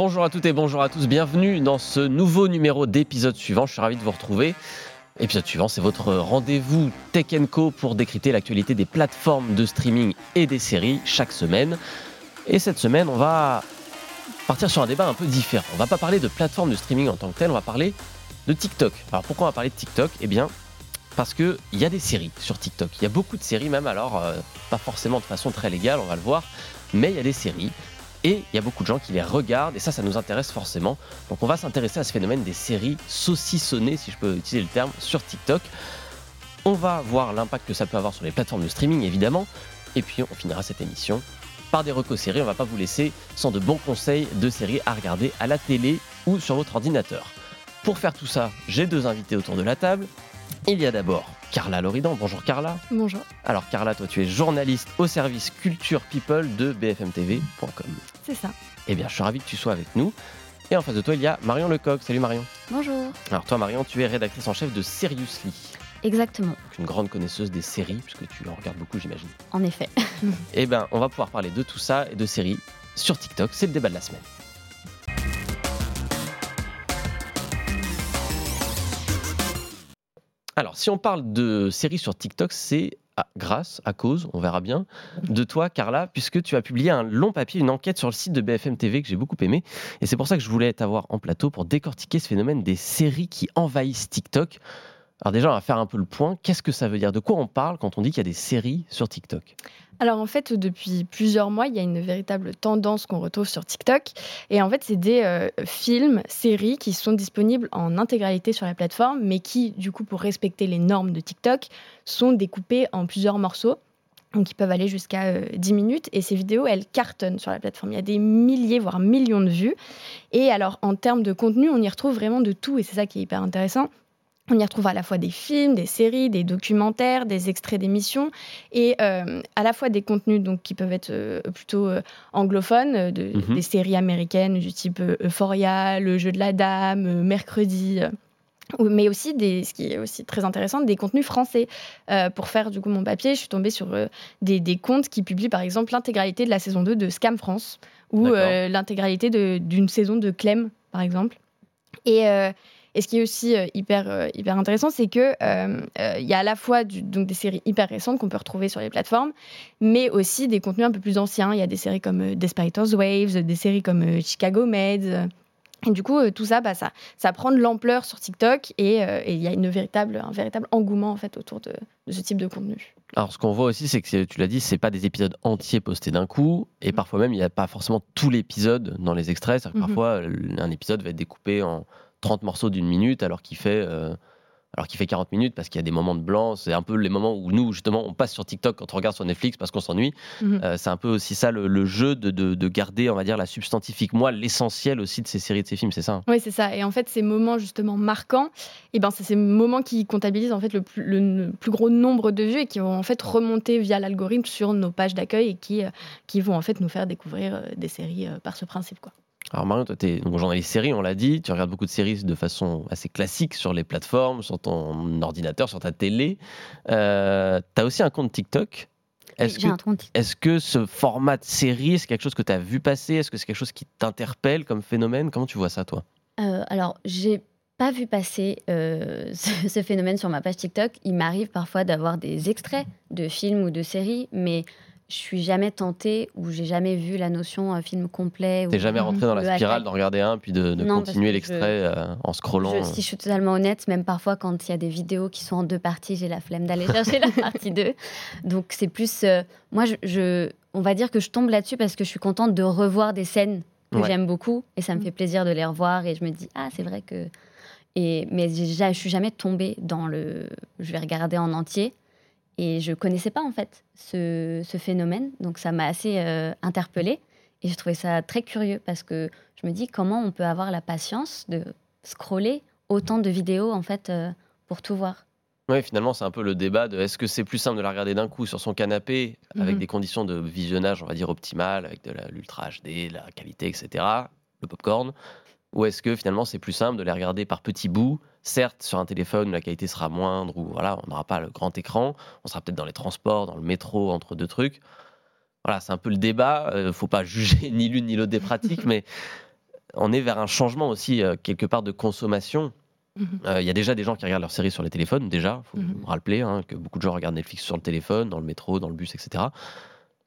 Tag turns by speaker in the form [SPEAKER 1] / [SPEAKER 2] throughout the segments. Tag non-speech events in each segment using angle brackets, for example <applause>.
[SPEAKER 1] Bonjour à toutes et bonjour à tous, bienvenue dans ce nouveau numéro d'épisode suivant. Je suis ravi de vous retrouver. Épisode suivant, c'est votre rendez-vous Tech Co pour décrypter l'actualité des plateformes de streaming et des séries chaque semaine. Et cette semaine, on va partir sur un débat un peu différent. On va pas parler de plateformes de streaming en tant que telles, on va parler de TikTok. Alors pourquoi on va parler de TikTok? Eh bien, parce qu'il y a des séries sur TikTok. Il y a beaucoup de séries, même alors, euh, pas forcément de façon très légale, on va le voir, mais il y a des séries. Et il y a beaucoup de gens qui les regardent, et ça, ça nous intéresse forcément. Donc on va s'intéresser à ce phénomène des séries saucissonnées, si je peux utiliser le terme, sur TikTok. On va voir l'impact que ça peut avoir sur les plateformes de streaming, évidemment. Et puis on finira cette émission par des recos séries. On va pas vous laisser sans de bons conseils de séries à regarder à la télé ou sur votre ordinateur. Pour faire tout ça, j'ai deux invités autour de la table. Il y a d'abord Carla Loridan. Bonjour Carla.
[SPEAKER 2] Bonjour.
[SPEAKER 1] Alors Carla, toi tu es journaliste au service Culture People de bfmtv.com.
[SPEAKER 2] C'est ça.
[SPEAKER 1] Eh bien, je suis ravi que tu sois avec nous. Et en face de toi, il y a Marion Lecoq. Salut Marion.
[SPEAKER 3] Bonjour.
[SPEAKER 1] Alors toi Marion, tu es rédactrice en chef de Seriously.
[SPEAKER 3] Exactement.
[SPEAKER 1] Une grande connaisseuse des séries, puisque tu en regardes beaucoup j'imagine.
[SPEAKER 3] En effet. <laughs>
[SPEAKER 1] Eh bien, on va pouvoir parler de tout ça et de séries sur TikTok. C'est le débat de la semaine. Alors, si on parle de séries sur TikTok, c'est grâce, à cause, on verra bien, de toi, Carla, puisque tu as publié un long papier, une enquête sur le site de BFM TV que j'ai beaucoup aimé. Et c'est pour ça que je voulais t'avoir en plateau pour décortiquer ce phénomène des séries qui envahissent TikTok. Alors déjà, on va faire un peu le point. Qu'est-ce que ça veut dire? De quoi on parle quand on dit qu'il y a des séries sur TikTok?
[SPEAKER 2] Alors en fait, depuis plusieurs mois, il y a une véritable tendance qu'on retrouve sur TikTok. Et en fait, c'est des euh, films, séries qui sont disponibles en intégralité sur la plateforme, mais qui, du coup, pour respecter les normes de TikTok, sont découpés en plusieurs morceaux. Donc, qui peuvent aller jusqu'à euh, 10 minutes. Et ces vidéos, elles cartonnent sur la plateforme. Il y a des milliers, voire millions de vues. Et alors, en termes de contenu, on y retrouve vraiment de tout. Et c'est ça qui est hyper intéressant. On y retrouve à la fois des films, des séries, des documentaires, des extraits d'émissions et euh, à la fois des contenus donc, qui peuvent être euh, plutôt euh, anglophones,
[SPEAKER 1] Mhm.
[SPEAKER 2] des séries américaines du type Euphoria, Le jeu de la dame, Mercredi. mais aussi, des, ce qui est aussi très intéressant, des contenus français. Euh, pour faire du coup mon papier, je suis tombée sur euh, des, des comptes qui publient par exemple l'intégralité de la saison 2 de Scam France ou euh, l'intégralité d'une saison de Clem par exemple. Et, et ce qui est aussi euh, hyper, euh, hyper intéressant, c'est que euh, il y a à la fois du- donc des séries hyper récentes qu'on peut retrouver sur les plateformes, mais aussi des contenus un peu plus anciens. Il y a des séries comme Desperate Waves, des séries comme Chicago Med. euh, et du coup, euh, tout ça, bah, ça, ça prend de l'ampleur sur TikTok et euh, il y a une véritable, un véritable engouement en fait autour de, de ce type de contenu.
[SPEAKER 1] Alors, ce qu'on voit aussi, c'est que tu l'as dit, c'est pas des épisodes entiers postés d'un coup, et parfois même, il n'y a pas forcément tout l'épisode dans les extraits. C'est-à-dire que
[SPEAKER 2] Mhm.
[SPEAKER 1] parfois, un épisode va être découpé en 30 morceaux d'une minute, alors qu'il fait, euh, alors qu'il fait 40 minutes, parce qu'il y a des moments de blanc. C'est un peu les moments où nous, justement, on passe sur TikTok quand on regarde sur Netflix parce qu'on s'ennuie.
[SPEAKER 2] Mhm.
[SPEAKER 1] Euh, c'est un peu aussi ça le, le jeu de, de- de garder, on va dire, la substantifique moi, l'essentiel aussi de ces séries, de ces films, c'est ça
[SPEAKER 2] Oui, c'est ça. Et en fait, ces moments justement marquants, et ben, c'est ces moments qui comptabilisent en fait le plus, le plus gros nombre de vues et qui vont en fait remonter via l'algorithme sur nos pages d'accueil et qui, euh, qui vont en fait nous faire découvrir des séries par ce principe. Quoi.
[SPEAKER 1] Alors Marion, toi, tu es journaliste série, on l'a dit, tu regardes beaucoup de séries de façon assez classique sur les plateformes, sur ton ordinateur, sur ta télé. Euh, tu as aussi un compte TikTok. Est-ce
[SPEAKER 3] J'ai
[SPEAKER 1] que,
[SPEAKER 3] un compte.
[SPEAKER 1] est-ce que ce format de série, c'est quelque chose que tu as vu passer? Est-ce que c'est quelque chose qui t'interpelle comme phénomène? Comment tu vois ça, toi?
[SPEAKER 3] Euh, alors, j'ai pas vu passer euh, <laughs> ce, ce phénomène sur ma page TikTok. Il m'arrive parfois d'avoir des extraits de films ou de séries, mais je suis jamais tentée ou j'ai jamais vu la notion euh, film complet.
[SPEAKER 1] T'es jamais rentré dans la spirale d'en regarder un, puis de, de
[SPEAKER 3] Non, parce
[SPEAKER 1] continuer l'extrait euh, en
[SPEAKER 3] Je-
[SPEAKER 1] scrollant
[SPEAKER 3] si je suis totalement honnête, même parfois quand il y a des vidéos qui sont en deux parties, j'ai la flemme d'aller chercher la partie 2. Donc c'est plus. euh, moi, je, je- on va dire que je tombe là-dessus parce que je suis contente de revoir des scènes que
[SPEAKER 1] Ouais.
[SPEAKER 3] j'aime beaucoup et ça me fait plaisir de les revoir et je me dis, ah, c'est vrai que. Et, mais je suis jamais tombée dans le. Je vais regarder en entier. Et je connaissais pas en fait ce, ce phénomène, donc ça m'a assez euh, interpellée. Et je trouvais ça très curieux parce que je me dis comment on peut avoir la patience de scroller autant de vidéos en fait euh, pour tout voir.
[SPEAKER 1] Oui, finalement, c'est un peu le débat de est-ce que c'est plus simple de la regarder d'un coup sur son canapé avec
[SPEAKER 2] Mhm.
[SPEAKER 1] des conditions de visionnage, on va dire, optimales, avec de l'ultra HD, la qualité, etc., le popcorn, ou est-ce que finalement c'est plus simple de les regarder par petits bouts Certes, sur un téléphone, la qualité sera moindre, ou voilà, on n'aura pas le grand écran, on sera peut-être dans les transports, dans le métro, entre deux trucs. Voilà, c'est un peu le débat. Euh, faut pas <laughs> juger ni l'une ni l'autre des pratiques, mais on est vers un changement aussi, euh, quelque part, de consommation.
[SPEAKER 2] Mhm.
[SPEAKER 1] Euh, Il y a déjà des gens qui regardent leurs séries sur les téléphones, déjà, il faut
[SPEAKER 2] Mhm.
[SPEAKER 1] vous rappeler hein, que beaucoup de gens regardent Netflix sur le téléphone, dans le métro, dans le bus, etc.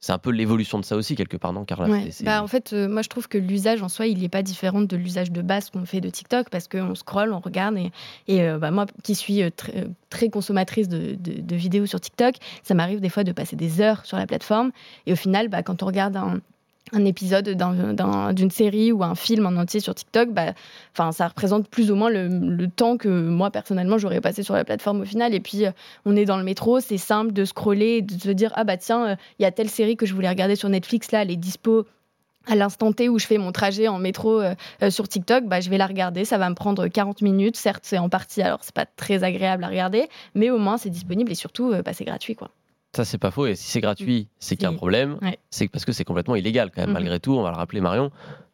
[SPEAKER 1] C'est un peu l'évolution de ça aussi, quelque part, non, Carla?
[SPEAKER 2] Ouais. Bah, en fait, euh, moi je trouve que l'usage en soi, il n'est pas différent de l'usage de base qu'on fait de TikTok parce qu'on scrolle, on regarde. Et, et, euh, bah, moi qui suis euh, très, très consommatrice de, de- de vidéos sur TikTok, ça m'arrive des fois de passer des heures sur la plateforme. Et au final, bah, quand on regarde un, un épisode d'un- d'un- d'une série ou un film en entier sur TikTok, bah, ça représente plus ou moins le, temps que moi personnellement j'aurais passé sur la plateforme au final. Et puis euh, on est dans le métro, c'est simple de scroller, de se dire ah bah tiens, euh, il y a telle série que je voulais regarder sur Netflix là, elle est dispo à l'instant T où je fais mon trajet en métro euh, sur TikTok, bah, je vais la regarder. Ça va me prendre 40 minutes. Certes, c'est en partie, alors c'est pas très agréable à regarder, mais au moins c'est disponible et surtout, bah, c'est gratuit. quoi.
[SPEAKER 1] Ça, c'est pas faux. Et si c'est gratuit, c'est qu'il y a un problème.
[SPEAKER 2] Ouais.
[SPEAKER 1] C'est parce que c'est complètement illégal, quand même,
[SPEAKER 2] Mhm.
[SPEAKER 1] malgré tout. On va le rappeler, Marion.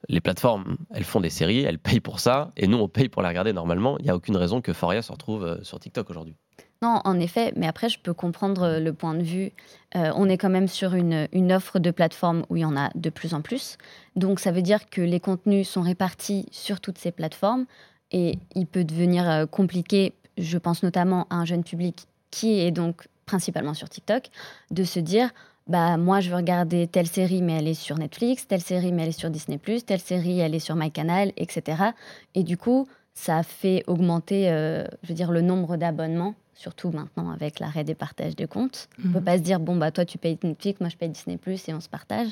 [SPEAKER 1] Les plateformes, elles font des séries, elles payent pour ça. Et nous, on paye pour les regarder normalement. Il n'y a aucune raison que Foria se retrouve euh, sur TikTok aujourd'hui.
[SPEAKER 3] Non, en effet, mais après, je peux comprendre euh, le point de vue. Euh, on est quand même sur une, une offre de plateforme où il y en a de plus en plus. Donc, ça veut dire que les contenus sont répartis sur toutes ces plateformes et il peut devenir compliqué, je pense notamment à un jeune public qui est donc principalement sur TikTok, de se dire bah moi je veux regarder telle série mais elle est sur Netflix, telle série mais elle est sur Disney+, telle série elle est sur MyCanal, etc. Et du coup, ça fait augmenter, euh, je veux dire, le nombre d'abonnements, surtout maintenant avec l'arrêt des partages de comptes. On peut pas se dire, bon, bah, toi, tu payes Netflix, moi, je paye Disney+, et on se partage.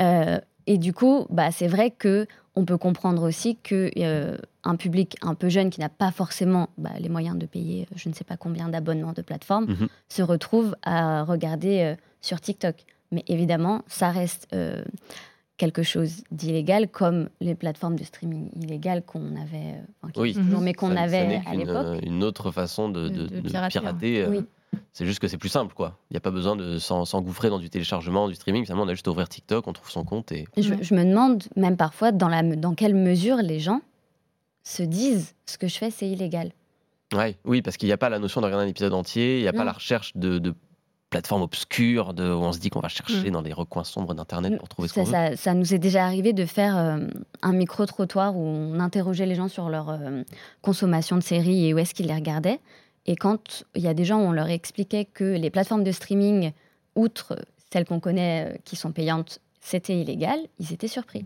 [SPEAKER 3] Euh, et du coup, bah, c'est vrai que on peut comprendre aussi que euh, un public un peu jeune qui n'a pas forcément bah, les moyens de payer euh, je ne sais pas combien d'abonnements de plateformes
[SPEAKER 1] Mhm.
[SPEAKER 3] se retrouve à regarder euh, sur TikTok. Mais évidemment, ça reste euh, quelque chose d'illégal, comme les plateformes de streaming illégales qu'on avait, enfin, qui
[SPEAKER 1] Oui.
[SPEAKER 3] toujours, mais qu'on avait à l'époque.
[SPEAKER 1] Une autre façon de,
[SPEAKER 2] De-
[SPEAKER 1] de-
[SPEAKER 2] de
[SPEAKER 1] de
[SPEAKER 2] pirater,
[SPEAKER 1] pirater. euh,
[SPEAKER 3] Oui.
[SPEAKER 1] C'est juste que c'est plus simple, quoi. Il n'y a pas besoin de s'en- s'engouffrer dans du téléchargement, du streaming. Finalement, on a juste à ouvrir TikTok, on trouve son compte et.
[SPEAKER 3] Je, me demande même parfois dans, la, dans quelle mesure les gens se disent ce que je fais, c'est illégal.
[SPEAKER 1] Ouais, oui, parce qu'il n'y a pas la notion de regarder un épisode entier, il n'y a pas la recherche de, de plateformes obscures, de, où on se dit qu'on va chercher
[SPEAKER 2] Mm.
[SPEAKER 1] dans des recoins sombres d'Internet pour trouver ce qu'on veut.
[SPEAKER 3] ça, ça nous est déjà arrivé de faire euh, un micro-trottoir où on interrogeait les gens sur leur euh, consommation de séries et où est-ce qu'ils les regardaient. Et quand il y a des gens où on leur expliquait que les plateformes de streaming, outre celles qu'on connaît euh, qui sont payantes, c'était illégal, ils étaient surpris.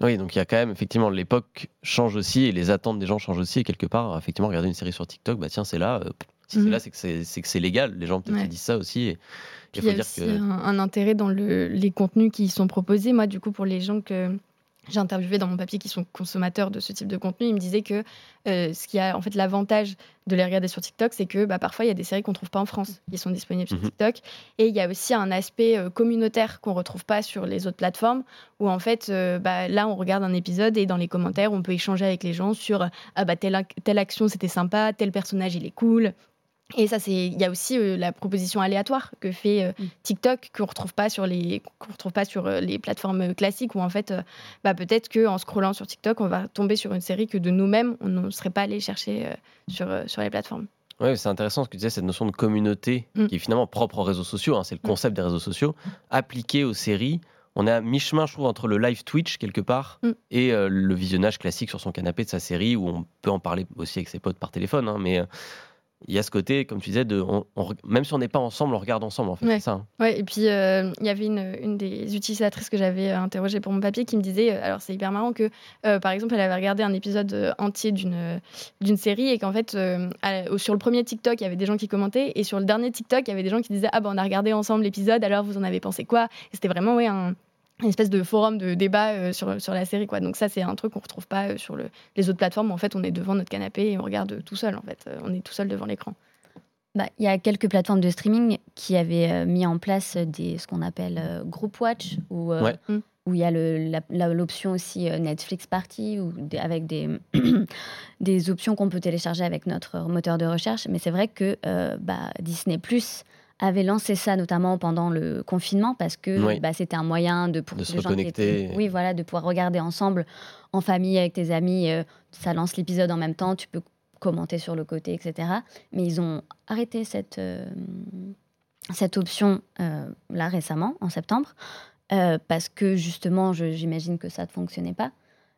[SPEAKER 1] Oui, donc il y a quand même, effectivement, l'époque change aussi et les attentes des gens changent aussi. Et quelque part, effectivement, regarder une série sur TikTok, bah tiens, c'est là. euh, si c'est
[SPEAKER 2] Mhm.
[SPEAKER 1] là, c'est que c'est c'est que c'est légal. Les gens peut-être
[SPEAKER 2] Ouais.
[SPEAKER 1] se disent ça aussi. Et il
[SPEAKER 2] y a
[SPEAKER 1] dire
[SPEAKER 2] aussi
[SPEAKER 1] que.
[SPEAKER 2] un, un intérêt dans le- les contenus qui sont proposés. Moi, du coup, pour les gens que j'ai interviewés dans mon papier qui sont consommateurs de ce type de contenu, ils me disaient que euh, ce qui a en fait l'avantage de les regarder sur TikTok, c'est que bah, parfois il y a des séries qu'on trouve pas en France qui sont disponibles sur
[SPEAKER 1] Mhm.
[SPEAKER 2] TikTok, et il y a aussi un aspect euh, communautaire qu'on retrouve pas sur les autres plateformes, où en fait euh, bah, là on regarde un épisode et dans les commentaires on peut échanger avec les gens sur ah bah telle, telle action c'était sympa, tel personnage il est cool. Et ça, c'est, il y a aussi euh, la proposition aléatoire que fait euh,
[SPEAKER 3] Mm.
[SPEAKER 2] TikTok qu'on retrouve pas sur les, qu'on retrouve pas sur euh, les plateformes classiques où en fait, euh, bah, peut-être que en scrollant sur TikTok, on va tomber sur une série que de nous-mêmes on ne serait pas allé chercher euh, sur euh, sur les plateformes.
[SPEAKER 1] Ouais, c'est intéressant ce que tu disais, cette notion de communauté
[SPEAKER 2] Mm.
[SPEAKER 1] qui est finalement propre aux réseaux sociaux. hein, c'est le
[SPEAKER 2] Mm.
[SPEAKER 1] concept des réseaux sociaux appliqué aux séries. On est à mi-chemin, je trouve, entre le live Twitch quelque part
[SPEAKER 2] Mm.
[SPEAKER 1] et euh, le visionnage classique sur son canapé de sa série où on peut en parler aussi avec ses potes par téléphone. hein, mais euh, il y a ce côté, comme tu disais, de, on- on re- même si on n'est pas ensemble, on regarde ensemble. En fait,
[SPEAKER 2] Ouais.
[SPEAKER 1] ça. hein.
[SPEAKER 2] Ouais, et puis euh, il y avait une, une des utilisatrices que j'avais euh, interrogée pour mon papier qui me disait, euh, alors c'est hyper marrant que, euh, par exemple, elle avait regardé un épisode euh, entier d'une euh, d'une série et qu'en fait, euh, sur le premier TikTok, il y avait des gens qui commentaient et sur le dernier TikTok, il y avait des gens qui disaient, ah ben on a regardé ensemble l'épisode, alors vous en avez pensé quoi? Et c'était vraiment ouais, un, une espèce de forum de débat euh, sur, sur la série. Quoi. Donc ça, c'est un truc qu'on retrouve pas euh, sur le, les autres plateformes. En fait, on est devant notre canapé et on regarde tout seul. En fait, Euh, on est tout seul devant l'écran.
[SPEAKER 3] Bah, Il y a quelques plateformes de streaming qui avaient euh, mis en place des, ce qu'on appelle euh, Group Watch, où, euh,
[SPEAKER 1] Ouais.
[SPEAKER 2] Mm.
[SPEAKER 3] où il y a l'option aussi euh, Netflix Party, ou des- avec des, <coughs> des options qu'on peut télécharger avec notre moteur de recherche. Mais c'est vrai que euh, bah, Disney Plus avait lancé ça notamment pendant le confinement parce que
[SPEAKER 1] Oui.
[SPEAKER 3] bah, c'était un moyen de pour
[SPEAKER 1] De se
[SPEAKER 3] gens
[SPEAKER 1] reconnecter.
[SPEAKER 3] étaient- oui voilà de pouvoir regarder ensemble en famille avec tes amis euh, ça lance l'épisode en même temps tu peux commenter sur le côté etc mais ils ont arrêté cette euh, cette option euh, là récemment en septembre parce que justement j'imagine que ça ne fonctionnait pas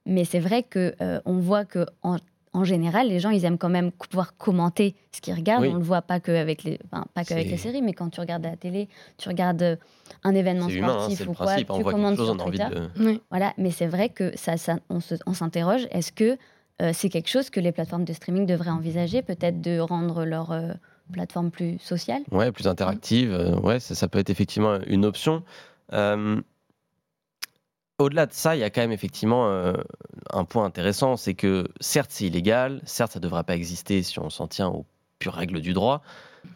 [SPEAKER 3] Mais c'est vrai que euh, on voit que en, en général, les gens, ils aiment quand même pouvoir commenter ce qu'ils regardent.
[SPEAKER 1] Oui.
[SPEAKER 3] On le voit pas que avec les, enfin, pas qu'avec les séries, mais quand tu regardes à la télé, tu regardes euh, un événement
[SPEAKER 1] humain, hein,
[SPEAKER 3] sportif
[SPEAKER 1] le
[SPEAKER 3] ou quoi,
[SPEAKER 1] principe.
[SPEAKER 3] tu
[SPEAKER 1] On
[SPEAKER 3] commandes
[SPEAKER 1] chose,
[SPEAKER 3] sur
[SPEAKER 1] on a envie
[SPEAKER 3] Twitter.
[SPEAKER 1] de.
[SPEAKER 2] Oui.
[SPEAKER 3] Voilà, mais c'est vrai que ça, ça on se- on s'interroge. Est-ce que euh, c'est quelque chose que les plateformes de streaming devraient envisager, peut-être de rendre leur euh, plateforme plus sociale?
[SPEAKER 1] Ouais, plus interactive. ouais, ça, ça peut être effectivement une option. Euh, Au-delà de ça, il y a quand même effectivement euh, un point intéressant, c'est que certes c'est illégal, certes ça ne devrait pas exister si on s'en tient aux pures règles du droit,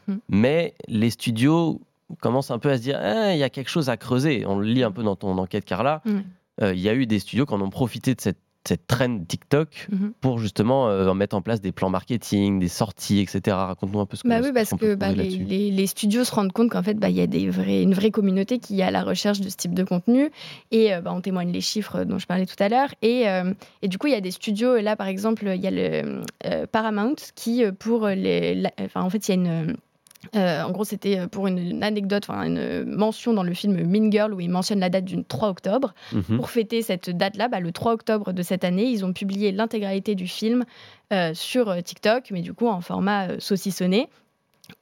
[SPEAKER 2] Mhm.
[SPEAKER 1] mais les studios commencent un peu à se dire, Ah, il y a quelque chose à creuser. On le lit un peu dans ton enquête, Carla. Euh, Il y a eu des studios qui en ont profité de cette, cette trend TikTok
[SPEAKER 2] Mhm.
[SPEAKER 1] pour justement euh, mettre en place des plans marketing, des sorties, etc. Raconte-nous un peu ce que
[SPEAKER 2] Bah
[SPEAKER 1] ce
[SPEAKER 2] oui, parce
[SPEAKER 1] peut
[SPEAKER 2] que bah,
[SPEAKER 1] trouver
[SPEAKER 2] les, les- les studios se rendent compte qu'en fait, bah, il y a des vrais, une vraie communauté qui est à la recherche de ce type de contenu. Et euh, bah, on témoigne les chiffres dont je parlais tout à l'heure. Et, euh, et du coup, il y a des studios, là par exemple, il y a le Paramount qui, pour les. la- Enfin, en fait, il y a une. Euh, en gros, c'était pour une, anecdote, enfin, une mention dans le film Mean Girl où il mentionne la date du 3 octobre.
[SPEAKER 1] Mhm.
[SPEAKER 2] Pour fêter cette date-là, bah, le 3 octobre de cette année, ils ont publié l'intégralité du film euh, sur euh, TikTok, mais du coup en format euh, saucissonné.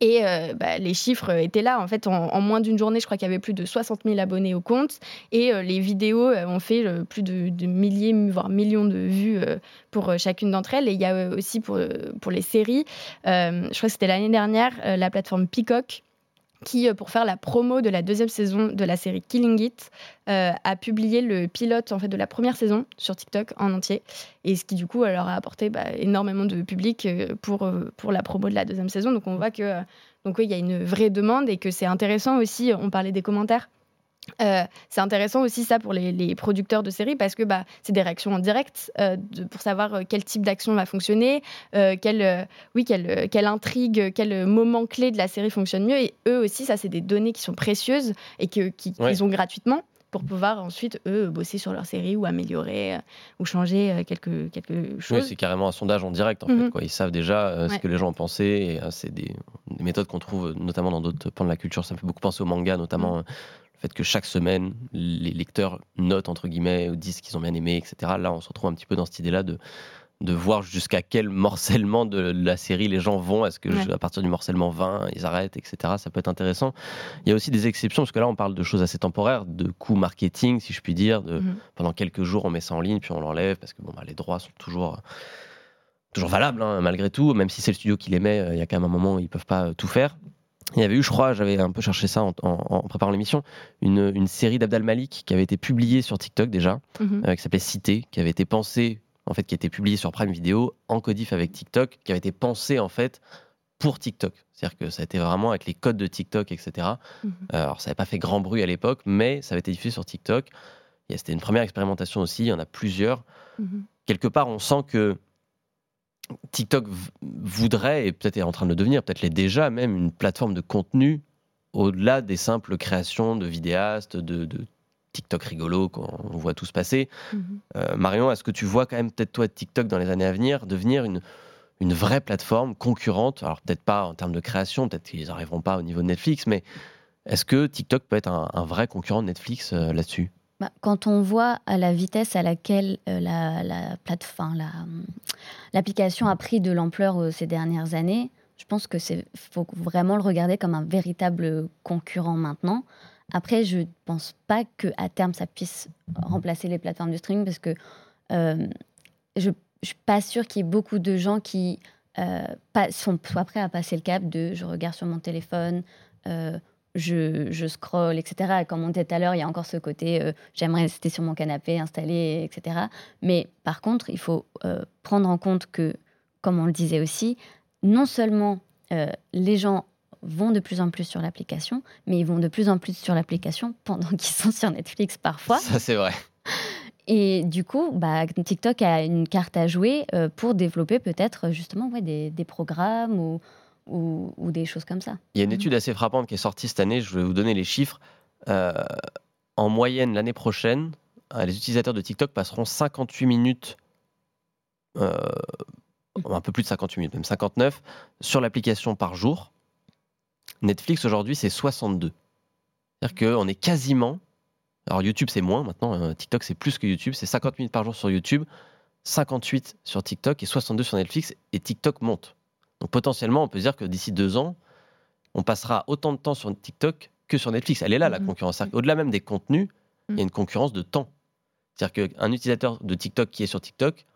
[SPEAKER 2] Et euh, bah, les chiffres étaient là. En fait, en, moins d'une journée, je crois qu'il y avait plus de 60 000 abonnés au compte. Et euh, les vidéos euh, ont fait euh, plus de, milliers, voire millions de vues euh, pour euh, chacune d'entre elles. Et il y a euh, aussi pour, euh, pour les séries, euh, je crois que c'était l'année dernière, euh, la plateforme Peacock qui, euh, pour faire la promo de la deuxième saison de la série Killing It, euh, a publié le pilote en fait de la première saison sur TikTok en entier, et ce qui du coup leur a apporté bah, énormément de public euh, pour pour la promo de la deuxième saison. Donc on voit que donc oui, il y a une vraie demande et que c'est intéressant aussi. On parlait des commentaires. Euh, c'est intéressant aussi ça pour les, les producteurs de séries parce que bah, c'est des réactions en direct euh, de- pour savoir euh, quel type d'action va fonctionner, euh, quelle, oui, quelle, quelle intrigue, quel moment clé de la série fonctionne mieux. Et eux aussi, ça, c'est des données qui sont précieuses et qui- qu'ils
[SPEAKER 1] Ouais.
[SPEAKER 2] ont gratuitement pour pouvoir ensuite, eux, bosser sur leur série ou améliorer ou changer quelque,
[SPEAKER 1] Oui,
[SPEAKER 2] chose.
[SPEAKER 1] c'est carrément un sondage en direct en
[SPEAKER 2] Mhm.
[SPEAKER 1] fait. Quoi. Ils savent déjà ce que les gens en pensaient. C'est des, des méthodes qu'on trouve notamment dans d'autres pans de la culture. Ça me fait beaucoup penser au manga, notamment euh, le fait que chaque semaine, les lecteurs notent entre guillemets, ou disent qu'ils ont bien aimé, etc. Là, on se retrouve un petit peu dans cette idée-là de de voir jusqu'à quel morcellement de la série les gens vont. Est-ce que
[SPEAKER 2] Ouais.
[SPEAKER 1] à partir du morcellement 20, ils arrêtent, etc. Ça peut être intéressant. Il y a aussi des exceptions, parce que là, on parle de choses assez temporaires, de coûts marketing, si je puis dire, de,
[SPEAKER 2] Mhm.
[SPEAKER 1] pendant quelques jours, on met ça en ligne, puis on l'enlève, parce que bon, bah, les droits sont toujours, toujours valables, hein, malgré tout, même si c'est le studio qui les met, euh, il y a quand même un moment où ils peuvent pas tout faire. Il y avait eu, je crois, j'avais un peu cherché ça en, en- en préparant l'émission, une, une série d'Abdal Malik qui avait été publiée sur TikTok déjà,
[SPEAKER 2] Mhm.
[SPEAKER 1] euh, qui s'appelait Cité, qui avait été pensée, en fait, qui a été publiée sur Prime Video, en codif avec TikTok, qui avait été pensée, en fait, pour TikTok. C'est-à-dire que ça a été vraiment avec les codes de TikTok, etc.
[SPEAKER 2] Mhm.
[SPEAKER 1] Euh, Alors, ça n'avait pas fait grand bruit à l'époque, mais ça avait été diffusé sur TikTok. C'était une première expérimentation aussi, il y en a plusieurs.
[SPEAKER 2] Mhm.
[SPEAKER 1] Quelque part, on sent que TikTok voudrait, et peut-être est en train de le devenir, peut-être l'est déjà même, une plateforme de contenu au-delà des simples créations de vidéastes, de, de TikTok rigolo qu'on voit tous passer.
[SPEAKER 2] Mhm.
[SPEAKER 1] Euh, Marion, est-ce que tu vois quand même peut-être toi TikTok dans les années à venir devenir une, une vraie plateforme concurrente? Alors peut-être pas en termes de création, peut-être qu'ils n'arriveront pas au niveau de Netflix, mais est-ce que TikTok peut être un, un vrai concurrent de Netflix euh, là-dessus?
[SPEAKER 3] Bah, quand on voit la vitesse à laquelle euh, la, l'application a pris de l'ampleur euh, ces dernières années, je pense que faut vraiment le regarder comme un véritable concurrent maintenant. Après, je ne pense pas que à terme ça puisse remplacer les plateformes de streaming parce que euh, je ne suis pas sûre qu'il y ait beaucoup de gens qui sont, soient prêts à passer le cap de je regarde sur mon téléphone, je, je scroll, etc. Et comme on disait tout à l'heure, il y a encore ce côté euh, j'aimerais rester sur mon canapé, installé, etc. Mais par contre, il faut euh, prendre en compte que, comme on le disait aussi, non seulement euh, les gens vont de plus en plus sur l'application, mais ils vont de plus en plus sur l'application pendant <laughs> qu'ils sont sur Netflix parfois.
[SPEAKER 1] Ça c'est vrai.
[SPEAKER 3] Et du coup, bah, TikTok a une carte à jouer pour développer peut-être justement ouais, des, des programmes ou, ou, ou des choses comme ça.
[SPEAKER 1] Il y a une
[SPEAKER 2] Mhm.
[SPEAKER 1] étude assez frappante qui est sortie cette année, je vais vous donner les chiffres. Euh, en moyenne, l'année prochaine, euh, les utilisateurs de TikTok passeront 58 minutes, euh, un peu plus de 58 minutes, même 59, sur l'application par jour. Netflix aujourd'hui, c'est 62. C'est-à-dire qu'on est quasiment Alors YouTube, c'est moins maintenant. TikTok, c'est plus que YouTube. C'est 50 minutes par jour sur YouTube, 58 sur TikTok et 62 sur Netflix. Et TikTok monte. Donc potentiellement, on peut dire que d'ici deux ans, on passera autant de temps sur TikTok que sur Netflix. Elle est là, la
[SPEAKER 2] Mhm.
[SPEAKER 1] concurrence. Au-delà même des contenus, il y
[SPEAKER 2] Mhm.
[SPEAKER 1] a une concurrence de temps. C'est-à-dire qu'un utilisateur de TikTok qui est sur TikTok,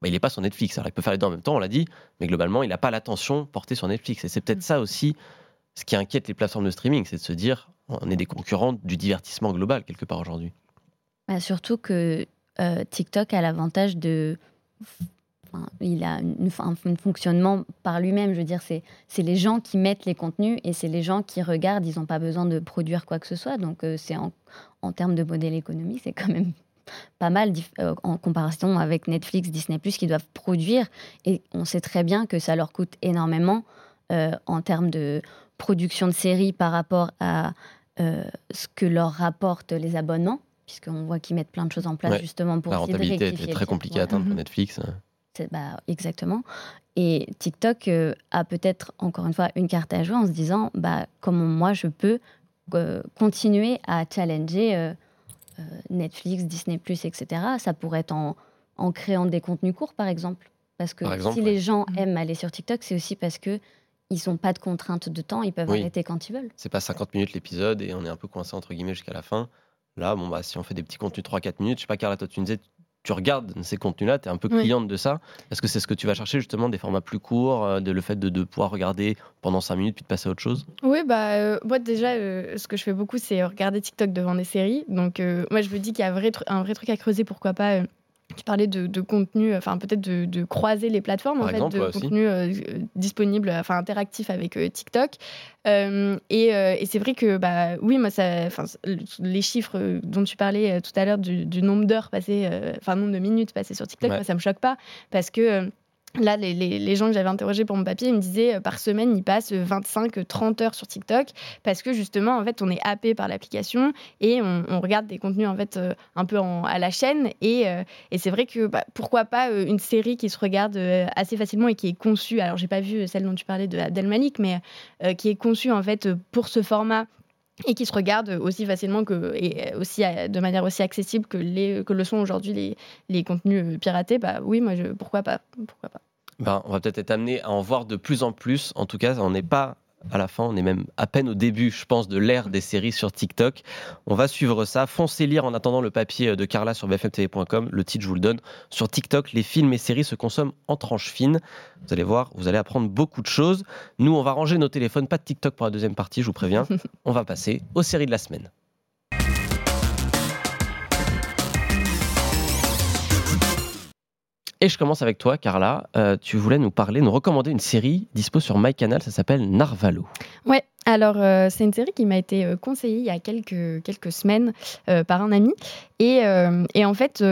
[SPEAKER 1] bah, il n'est pas sur Netflix. Alors, il peut faire les deux en même temps, on l'a dit, mais globalement, il n'a pas l'attention portée sur Netflix. Et c'est peut-être
[SPEAKER 2] Mhm.
[SPEAKER 1] ça aussi ce qui inquiète les plateformes de streaming, c'est de se dire, on est des concurrents du divertissement global quelque part aujourd'hui.
[SPEAKER 3] Bah, surtout que euh, TikTok a l'avantage de. Enfin, il a une- un, un fonctionnement par lui-même. Je veux dire, c'est les gens qui mettent les contenus et c'est les gens qui regardent. Ils n'ont pas besoin de produire quoi que ce soit. Donc, euh, c'est en, en termes de modèle économique, c'est quand même <laughs> pas mal euh, en comparaison avec Netflix, Disney, qui doivent produire. Et on sait très bien que ça leur coûte énormément euh, en termes de production de séries par rapport à ce que leur rapportent les abonnements puisqu'on voit qu'ils mettent plein de choses en place
[SPEAKER 1] Ouais.
[SPEAKER 3] justement pour
[SPEAKER 1] La rentabilité était très compliquée à atteindre pour
[SPEAKER 2] Mhm.
[SPEAKER 1] Netflix.
[SPEAKER 3] Bah, exactement. Et TikTok euh, a peut-être encore une fois une carte à jouer en se disant bah, comment moi je peux euh, continuer à challenger euh, euh, Netflix, Disney, etc. Ça pourrait être en, en créant des contenus courts par exemple. Parce que
[SPEAKER 1] Par exemple,
[SPEAKER 3] si
[SPEAKER 1] ouais.
[SPEAKER 3] les gens
[SPEAKER 2] Mhm.
[SPEAKER 3] aiment aller sur TikTok, c'est aussi parce que ils n'ont pas de contraintes de temps, ils peuvent
[SPEAKER 1] Oui.
[SPEAKER 3] arrêter quand ils veulent.
[SPEAKER 1] C'est pas 50 minutes l'épisode et on est un peu coincé entre guillemets jusqu'à la fin. Là, bon, bah, si on fait des petits contenus 3-4 minutes, je sais pas, Carla, toi, tu me disais, tu regardes ces contenus-là, tu es un peu
[SPEAKER 2] Oui.
[SPEAKER 1] cliente de ça. Est-ce que c'est ce que tu vas chercher justement, des formats plus courts, euh, de le fait de, de pouvoir regarder pendant 5 minutes puis de passer à autre chose?
[SPEAKER 2] Oui, bah, euh, moi déjà, euh, ce que je fais beaucoup, c'est regarder TikTok devant des séries. Donc, euh, moi, je me dis qu'il y a un vrai, tru- un vrai truc à creuser, pourquoi pas. Euh, tu parlais de, de contenu, enfin peut-être de, de croiser les plateformes,
[SPEAKER 1] Par
[SPEAKER 2] en
[SPEAKER 1] exemple,
[SPEAKER 2] fait, de contenu euh, euh, disponible, enfin interactif avec euh, TikTok. Euh, et euh, et c'est vrai que, bah, oui, moi, ça, enfin, les chiffres euh, dont tu parlais euh, tout à l'heure du, du nombre d'heures passées, euh, enfin, nombre de minutes passées sur TikTok,
[SPEAKER 1] Ouais.
[SPEAKER 2] moi, ça me choque pas parce que. Euh, Là, les, gens que j'avais interrogés pour mon papier, ils me disaient euh, par semaine, ils passent 25-30 heures sur TikTok parce que justement, en fait, on est happé par l'application et on, regarde des contenus en fait euh, un peu à la chaîne. Et, euh, c'est vrai que bah, pourquoi pas euh, une série qui se regarde euh, assez facilement et qui est conçue. Alors, j'ai pas vu celle dont tu parlais de Abdel Malik, mais euh, qui est conçue en fait euh, pour ce format et qui se regarde aussi facilement que et aussi euh, de manière aussi accessible que les que le sont aujourd'hui les, les contenus euh, piratés bah oui moi pourquoi pas pourquoi pas
[SPEAKER 1] ben, On va peut-être être amené à en voir de plus en plus. En tout cas, on n'est pas à la fin, on est même à peine au début, je pense, de l'ère des séries sur TikTok. On va suivre ça. Foncez lire en attendant le papier de Carla sur bfmtv.com. Le titre, je vous le donne. Sur TikTok, les films et séries se consomment en tranches fines. Vous allez voir, vous allez apprendre beaucoup de choses. Nous, on va ranger nos téléphones. Pas de TikTok pour la deuxième partie, je vous préviens. <laughs> on va passer aux séries de la semaine. Et je commence avec toi, Carla. Euh, tu voulais nous parler, nous recommander une série dispo sur MyCanal, ça s'appelle Narvalo.
[SPEAKER 2] Ouais, alors euh, c'est une série qui m'a été euh, conseillée il y a quelques, quelques semaines par un ami. Et, et en fait,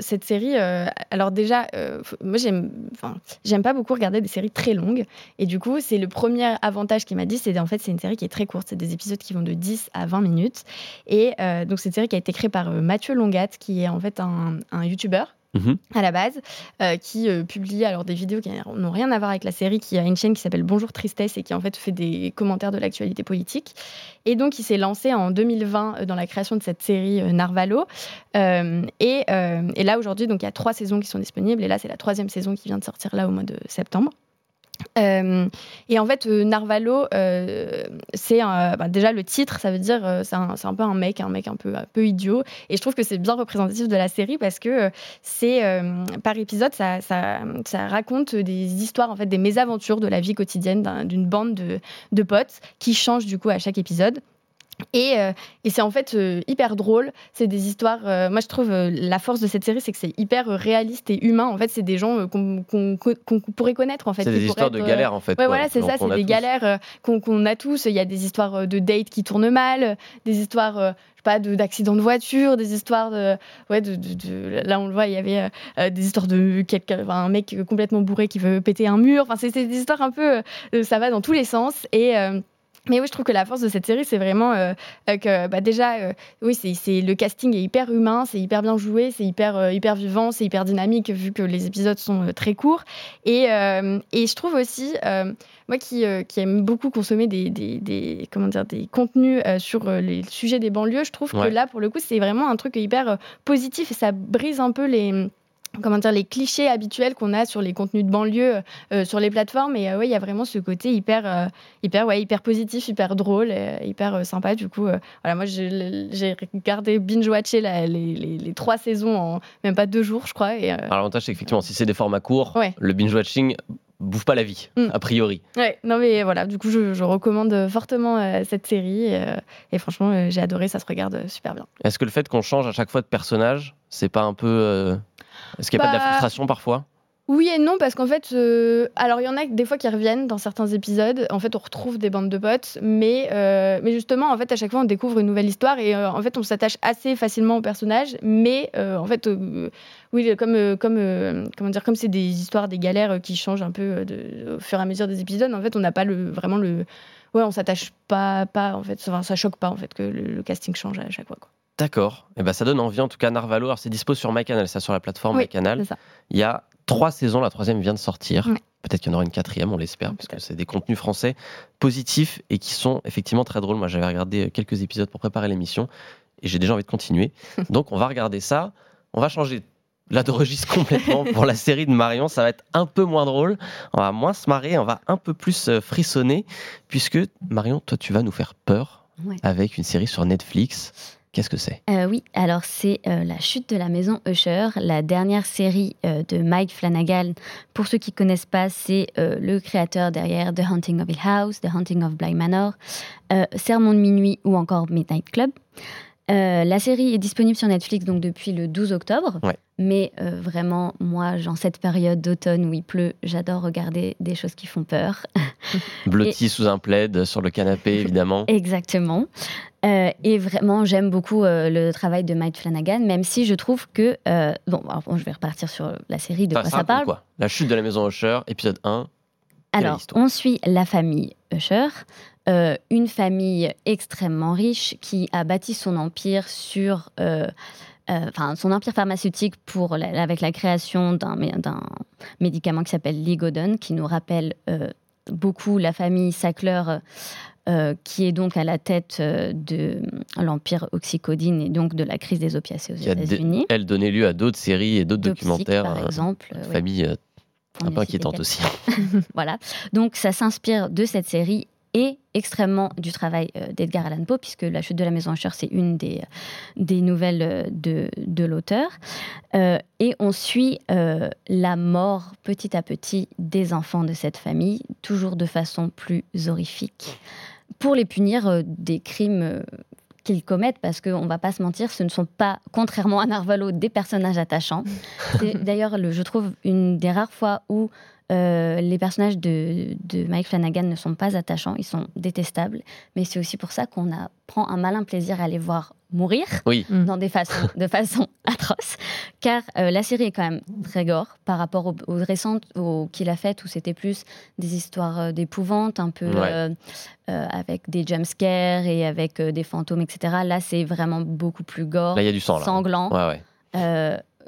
[SPEAKER 2] cette série, alors déjà, moi j'aime j'aime pas beaucoup regarder des séries très longues. Et du coup, c'est le premier avantage qu'il m'a dit, c'est en fait c'est une série qui est très courte. C'est des épisodes qui vont de 10 à 20 minutes. Et donc c'est une série qui a été créée par Mathieu Longat, qui est en fait un, un YouTuber À la base, euh, qui euh, publie alors des vidéos qui n'ont rien à voir avec la série, qui a une chaîne qui s'appelle Bonjour Tristesse et qui en fait fait des commentaires de l'actualité politique. Et donc il s'est lancé en 2020 euh, dans la création de cette série euh, Narvalo. Et, et là aujourd'hui, donc il y a trois saisons qui sont disponibles et là c'est la troisième saison qui vient de sortir là au mois de septembre. Euh, et en fait, euh, Narvalo, euh, c'est bah, déjà le titre, ça veut dire c'est un, peu un mec, un mec un peu, idiot. Et je trouve que c'est bien représentatif de la série parce que c'est par épisode, ça, raconte des histoires, en fait, des mésaventures de la vie quotidienne d'un- d'une bande de, de potes qui changent du coup à chaque épisode. Et, euh, et c'est en fait euh, hyper drôle. C'est des histoires. euh, moi, je trouve la force de cette série, c'est que c'est hyper réaliste et humain. En fait, c'est des gens qu'on pourrait connaître. En fait,
[SPEAKER 1] c'est des histoires de
[SPEAKER 2] être,
[SPEAKER 1] galères en fait.
[SPEAKER 2] Ouais,
[SPEAKER 1] quoi.
[SPEAKER 2] voilà, c'est ça, c'est des
[SPEAKER 1] tous.
[SPEAKER 2] galères qu'on a tous. Il y a des histoires de dates qui tournent mal, des histoires, pas, de- d'accidents de, voiture, des histoires de, ouais, de, de- de- là on le voit, il y avait euh, des histoires de quelqu'un, enfin, un mec complètement bourré qui veut péter un mur. Enfin, c'est c'est des histoires un peu, euh, ça va dans tous les sens et euh, Mais oui, je trouve que la force de cette série, c'est vraiment euh, euh, que bah, déjà, euh, oui, c'est le casting est hyper humain, c'est hyper bien joué, c'est hyper, hyper vivant, c'est hyper dynamique vu que les épisodes sont très courts. Et, et, je trouve aussi, moi qui, qui, aime beaucoup consommer des, des, des comment dire, des contenus sur les sujets des banlieues, je trouve que là, pour le coup, c'est vraiment un truc hyper positif et ça brise un peu les comment dire, les clichés habituels qu'on a sur les contenus de banlieue euh, sur les plateformes. Et euh, ouais, il y a vraiment ce côté hyper, euh, hyper, ouais, hyper positif, hyper drôle, hyper sympa. Du coup, voilà, moi, j'ai regardé les, les, les, trois saisons en même pas deux jours, je crois. Et,
[SPEAKER 1] Alors, l'avantage, c'est qu'effectivement, si c'est des formats courts, le binge-watching bouffe pas la vie, mm. a priori.
[SPEAKER 2] Ouais, non mais voilà, du coup je, recommande fortement cette série et franchement j'ai adoré, ça se regarde super bien.
[SPEAKER 1] Est-ce que le fait qu'on change à chaque fois de personnage, c'est pas un peu est-ce qu'il n'y a pas de la bah, frustration parfois?
[SPEAKER 2] Oui et non, parce qu'en fait, euh, alors il y en a des fois qui reviennent dans certains épisodes. En fait, on retrouve des bandes de potes, mais, euh, mais justement, en fait, à chaque fois, on découvre une nouvelle histoire et euh, en fait, on s'attache assez facilement au personnage. Mais en fait, oui, comme comme comment dire, comme c'est des histoires, des galères qui changent un peu de, au fur et à mesure des épisodes. En fait, on n'a pas le vraiment le, ouais, on s'attache pas pas en fait, enfin, ça choque pas en fait que le, casting change à chaque fois. Quoi.
[SPEAKER 1] D'accord. Et eh ben ça donne envie en tout cas Narvalo. Alors c'est dispo sur MyCanal, ça sur la plateforme MyCanal. Il y a trois saisons, la troisième vient de sortir. Peut-être qu'il y en aura une quatrième, on l'espère, parce que c'est des contenus français positifs et qui sont effectivement très drôles. Moi j'avais regardé quelques épisodes pour préparer l'émission et j'ai déjà envie de continuer. <laughs> Donc on va regarder ça. On va changer là de registre complètement <laughs> pour la série de Marion. Ça va être un peu moins drôle. On va moins se marrer, on va un peu plus euh, frissonner, puisque Marion, toi tu vas nous faire peur avec une série sur Netflix. Qu'est-ce que c'est?
[SPEAKER 3] Euh, Oui, alors c'est euh, La chute de la maison Usher, la dernière série euh, de Mike Flanagan. Pour ceux qui ne connaissent pas, c'est le créateur derrière The Haunting of Hill House, The Haunting of Bly Manor, Sermon de minuit ou encore Midnight Club. La série est disponible sur Netflix donc depuis le 12 octobre. Mais vraiment, moi, en cette période d'automne où il pleut, j'adore regarder des choses qui font peur. <laughs>
[SPEAKER 1] Blotti sous un plaid sur le canapé, évidemment.
[SPEAKER 3] Exactement. Euh, et vraiment, j'aime beaucoup euh, le travail de Mike Flanagan, même si je trouve que. Euh, bon, je vais repartir sur la série, de quoi ça parle. Quoi
[SPEAKER 1] la chute de la maison Usher, épisode 1.
[SPEAKER 3] Alors, on suit la famille Usher, une famille extrêmement riche qui a bâti son empire sur. Enfin, son empire pharmaceutique pour avec la création d'un médicament qui s'appelle Ligodon, qui nous rappelle beaucoup la famille Sackler euh, qui est donc à la tête euh, de l'empire oxycodine et donc de la crise des opiacés aux États-Unis.
[SPEAKER 1] Elle donnait lieu à d'autres séries et d'autres documentaires.
[SPEAKER 3] Par euh, exemple.
[SPEAKER 1] famille un peu inquiétante aussi. <laughs>
[SPEAKER 3] voilà. Donc ça s'inspire de cette série et extrêmement du travail d'Edgar Allan Poe, puisque La chute de la maison Usher, c'est une des, des nouvelles de, de l'auteur. et on suit la mort petit à petit des enfants de cette famille, toujours de façon plus horrifique pour les punir euh, des crimes euh, qu'ils commettent, parce qu'on ne va pas se mentir, ce ne sont pas, contrairement à Narvalo, des personnages attachants. <laughs> C'est d'ailleurs, je trouve, une des rares fois où euh, les personnages de, Mike Flanagan ne sont pas attachants, ils sont détestables, mais c'est aussi pour ça qu'on prend un malin plaisir à les voir mourir
[SPEAKER 1] mm.
[SPEAKER 3] dans des façons, <laughs> de façon atroce, car euh, la série est quand même très gore par rapport aux, récentes qu'il a faites où c'était plus des histoires euh, d'épouvante, un peu avec des jumpscares et avec des fantômes, etc. Là, c'est vraiment beaucoup plus gore,
[SPEAKER 1] là, y a du sang,
[SPEAKER 3] sanglant.
[SPEAKER 1] Ouais,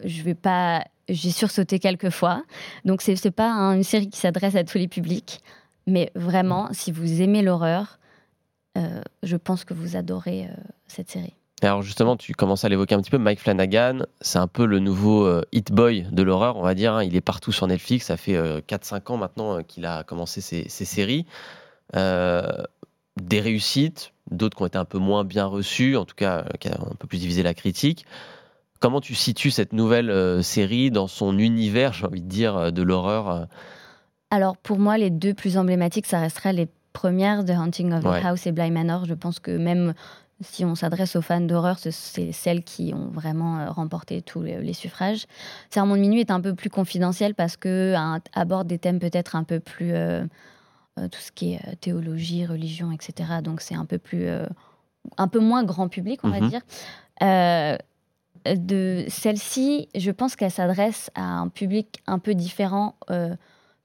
[SPEAKER 3] je vais pas j'ai sursauté quelques fois. Donc, ce n'est pas une série qui s'adresse à tous les publics. Mais vraiment, si vous aimez l'horreur, euh, je pense que vous adorez euh, cette série.
[SPEAKER 1] alors justement, tu commences à l'évoquer un petit peu, Mike Flanagan, c'est un peu le nouveau euh, hit boy de l'horreur, on va dire. Hein. Il est partout sur Netflix, ça fait 4-5 ans maintenant qu'il a commencé ses, ses séries. des réussites, d'autres qui ont été un peu moins bien reçues, en tout cas qui ont un peu plus divisé la critique. Comment tu situes cette nouvelle euh, série dans son univers, j'ai envie de dire, euh, de l'horreur euh?
[SPEAKER 3] Alors pour moi, les deux plus emblématiques, ça resterait les premières de Hunting of the House et Bly Manor. Je pense que même si on s'adresse aux fans d'horreur, c'est celles qui ont vraiment remporté tous les, suffrages. Sermon de minuit est un peu plus confidentiel parce que aborde des thèmes peut-être un peu plus tout ce qui est théologie, religion, etc. Donc c'est un peu plus un peu moins grand public, on va mm-hmm. dire de celle-ci, je pense qu'elle s'adresse à un public un peu différent euh,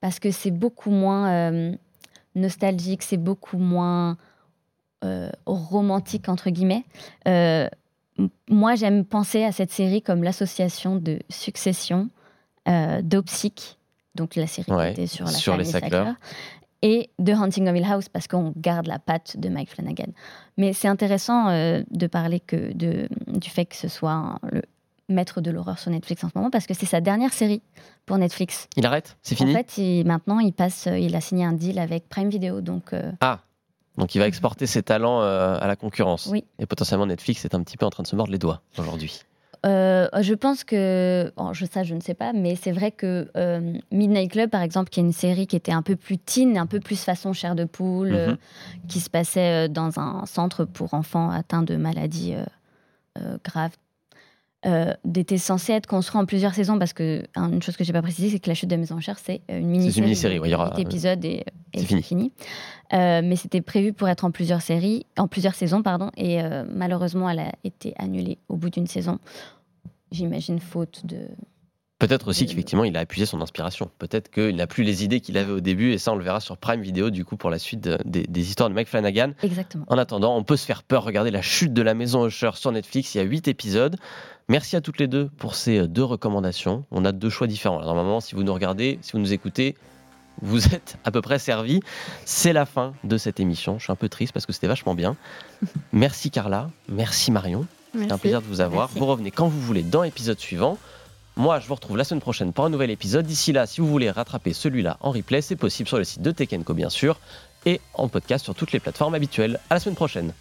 [SPEAKER 3] parce que c'est beaucoup moins euh, nostalgique, c'est beaucoup moins euh, romantique, entre guillemets. Moi, j'aime penser à cette série comme l'association de Succession, Dopsic, donc la série
[SPEAKER 1] Ouais,
[SPEAKER 3] qui était sur la
[SPEAKER 1] sur les Sackler.
[SPEAKER 3] Et The Hunting of Hill House, parce qu'on garde la patte de Mike Flanagan. Mais c'est intéressant euh, de parler que de, du fait que ce soit le maître de l'horreur sur Netflix en ce moment, parce que c'est sa dernière série pour Netflix.
[SPEAKER 1] Il arrête C'est fini
[SPEAKER 3] En fait, il- maintenant, il passe, euh, il a signé un deal avec Prime Video, donc euh,
[SPEAKER 1] Donc il va exporter ses talents euh, à la concurrence.
[SPEAKER 3] Oui.
[SPEAKER 1] Et potentiellement Netflix est un petit peu en train de se mordre les doigts aujourd'hui.
[SPEAKER 3] Euh, je pense que, bon, je, ça je ne sais pas, mais c'est vrai que euh, Midnight Club, par exemple, qui est une série qui était un peu plus teen, un peu plus façon chair de poule,
[SPEAKER 1] Mhm.
[SPEAKER 3] euh, qui se passait dans un centre pour enfants atteints de maladies graves, euh, était censée être construit en plusieurs saisons parce que hein, une chose que j'ai pas précisé, c'est que La Chute de Maison Cher, c'est euh, une mini-série,
[SPEAKER 1] mini-série,
[SPEAKER 3] de
[SPEAKER 1] ouais, il y aura-
[SPEAKER 3] huit épisodes et,
[SPEAKER 1] c'est fini.
[SPEAKER 3] fini. Euh, mais c'était prévu pour être en plusieurs séries, en plusieurs saisons, pardon, et euh, malheureusement, elle a été annulée au bout d'une saison. J'imagine faute de.
[SPEAKER 1] Peut-être aussi
[SPEAKER 3] Euh,
[SPEAKER 1] qu'effectivement il a appuyé son inspiration. Peut-être qu'il n'a plus les idées qu'il avait au début et ça on le verra sur Prime Video du coup pour la suite de- des, des histoires de Mike Flanagan.
[SPEAKER 3] Exactement.
[SPEAKER 1] En attendant, on peut se faire peur. Regardez la chute de la maison Usher sur Netflix. Il y a 8 épisodes. Merci à toutes les deux pour ces euh, deux recommandations. On a deux choix différents. Alors, normalement, si vous nous regardez, si vous nous écoutez, vous êtes à peu près servis. C'est la fin de cette émission. Je suis un peu triste parce que c'était vachement bien. Merci Carla. Merci Marion. C'est un plaisir de vous avoir.
[SPEAKER 3] Merci.
[SPEAKER 1] Vous revenez quand vous voulez dans l'épisode suivant. Moi, je vous retrouve la semaine prochaine pour un nouvel épisode. D'ici là, si vous voulez rattraper celui-là en replay, c'est possible sur le site de Tekenco, bien sûr, et en podcast sur toutes les plateformes habituelles. À la semaine prochaine.